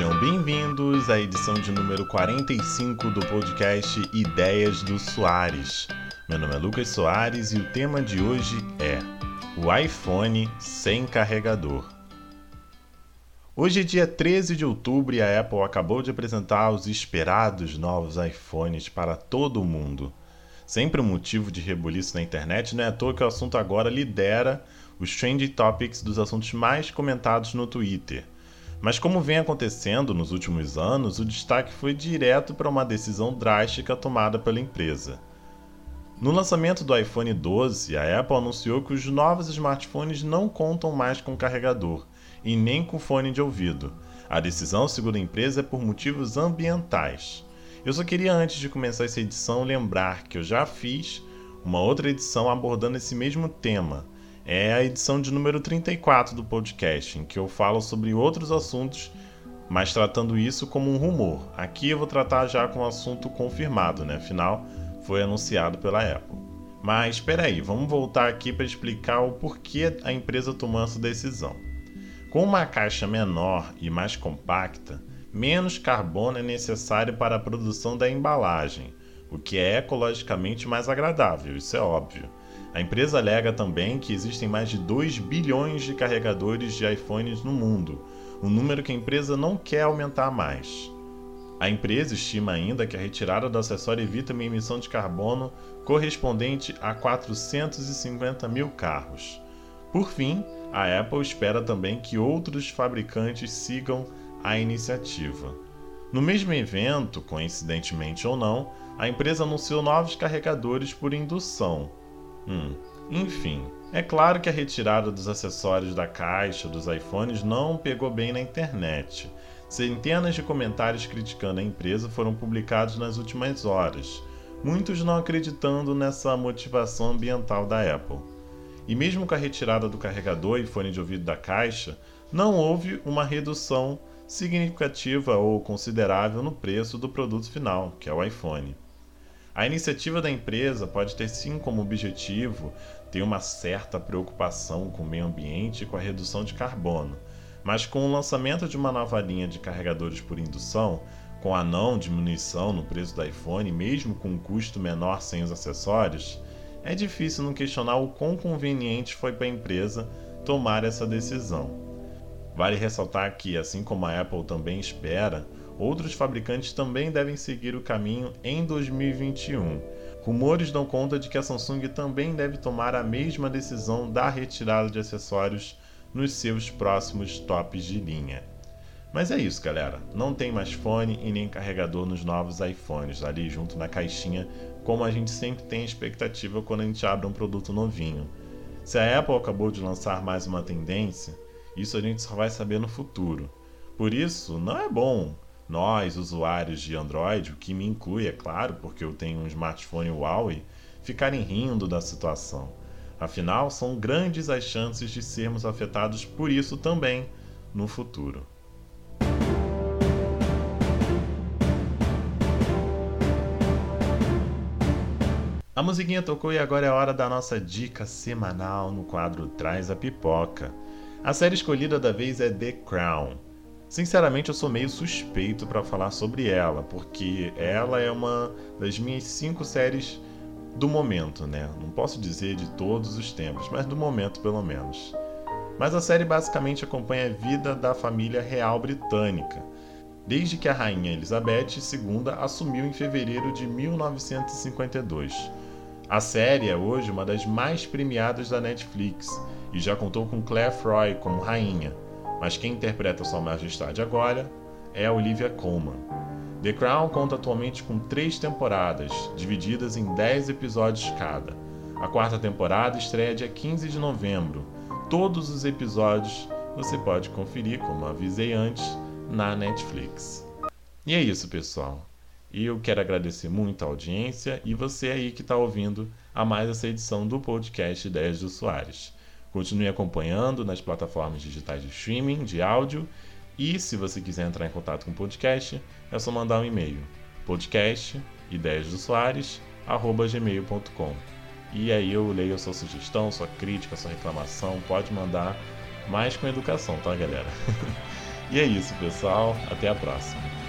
Sejam bem-vindos à edição de número 45 do podcast Ideias do Soares. Meu nome é Lucas Soares e o tema de hoje é o iPhone sem carregador. Hoje é dia 13 de outubro e a Apple acabou de apresentar os esperados novos iPhones para todo o mundo. Sempre um motivo de rebuliço na internet, não é à toa que o assunto agora lidera os trending topics dos assuntos mais comentados no Twitter. Mas como vem acontecendo nos últimos anos, o destaque foi direto para uma decisão drástica tomada pela empresa. No lançamento do iPhone 12, a Apple anunciou que os novos smartphones não contam mais com carregador e nem com fone de ouvido. A decisão, segundo a empresa, é por motivos ambientais. Eu só queria, antes de começar essa edição, lembrar que eu já fiz uma outra edição abordando esse mesmo tema. É a edição de número 34 do podcast, em que eu falo sobre outros assuntos, mas tratando isso como um rumor. Aqui eu vou tratar já com um assunto confirmado, né? Afinal, foi anunciado pela Apple. Mas espera aí, vamos voltar aqui para explicar o porquê a empresa tomou essa decisão. Com uma caixa menor e mais compacta, menos carbono é necessário para a produção da embalagem, o que é ecologicamente mais agradável, isso é óbvio. A empresa alega também que existem mais de 2 bilhões de carregadores de iPhones no mundo, um número que a empresa não quer aumentar mais. A empresa estima ainda que a retirada do acessório evita uma emissão de carbono correspondente a 450 mil carros. Por fim, a Apple espera também que outros fabricantes sigam a iniciativa. No mesmo evento, coincidentemente ou não, a empresa anunciou novos carregadores por indução. Hum, enfim, é claro que a retirada dos acessórios da caixa dos iPhones não pegou bem na internet. Centenas de comentários criticando a empresa foram publicados nas últimas horas, muitos não acreditando nessa motivação ambiental da Apple. E mesmo com a retirada do carregador e fone de ouvido da caixa, não houve uma redução significativa ou considerável no preço do produto final, que é o iPhone. A iniciativa da empresa pode ter sim como objetivo ter uma certa preocupação com o meio ambiente e com a redução de carbono, mas com o lançamento de uma nova linha de carregadores por indução, com a não diminuição no preço do iPhone, mesmo com um custo menor sem os acessórios, é difícil não questionar o quão conveniente foi para a empresa tomar essa decisão. Vale ressaltar que, assim como a Apple também espera, outros fabricantes também devem seguir o caminho em 2021. Rumores dão conta de que a Samsung também deve tomar a mesma decisão da retirada de acessórios nos seus próximos tops de linha. Mas é isso, galera. Não tem mais fone e nem carregador nos novos iPhones, ali junto na caixinha, como a gente sempre tem expectativa quando a gente abre um produto novinho. Se a Apple acabou de lançar mais uma tendência, isso a gente só vai saber no futuro. Por isso, não é bom nós, usuários de Android, o que me inclui, é claro, porque eu tenho um smartphone Huawei, ficarem rindo da situação. Afinal, são grandes as chances de sermos afetados por isso também no futuro. A musiquinha tocou e agora é hora da nossa dica semanal no quadro Traz a Pipoca. A série escolhida da vez é The Crown. Sinceramente, eu sou meio suspeito para falar sobre ela, porque ela é uma das minhas cinco séries do momento, né? Não posso dizer de todos os tempos, mas do momento pelo menos. Mas a série basicamente acompanha a vida da família real britânica, desde que a rainha Elizabeth II assumiu em fevereiro de 1952. A série é hoje uma das mais premiadas da Netflix e já contou com Claire Froy como rainha, mas quem interpreta Sua Majestade agora é a Olivia Colman. The Crown conta atualmente com três temporadas, divididas em dez episódios cada. A quarta temporada estreia dia 15 de novembro. Todos os episódios você pode conferir, como avisei antes, na Netflix. E é isso, pessoal. Eu quero agradecer muito a audiência e você aí que está ouvindo a mais essa edição do podcast Ideias do Soares. Continue acompanhando nas plataformas digitais de streaming de áudio e se você quiser entrar em contato com o podcast, é só mandar um e-mail podcast. E aí eu leio a sua sugestão, sua crítica, sua reclamação, pode mandar mais com educação, tá, galera? E é isso, pessoal. Até a próxima.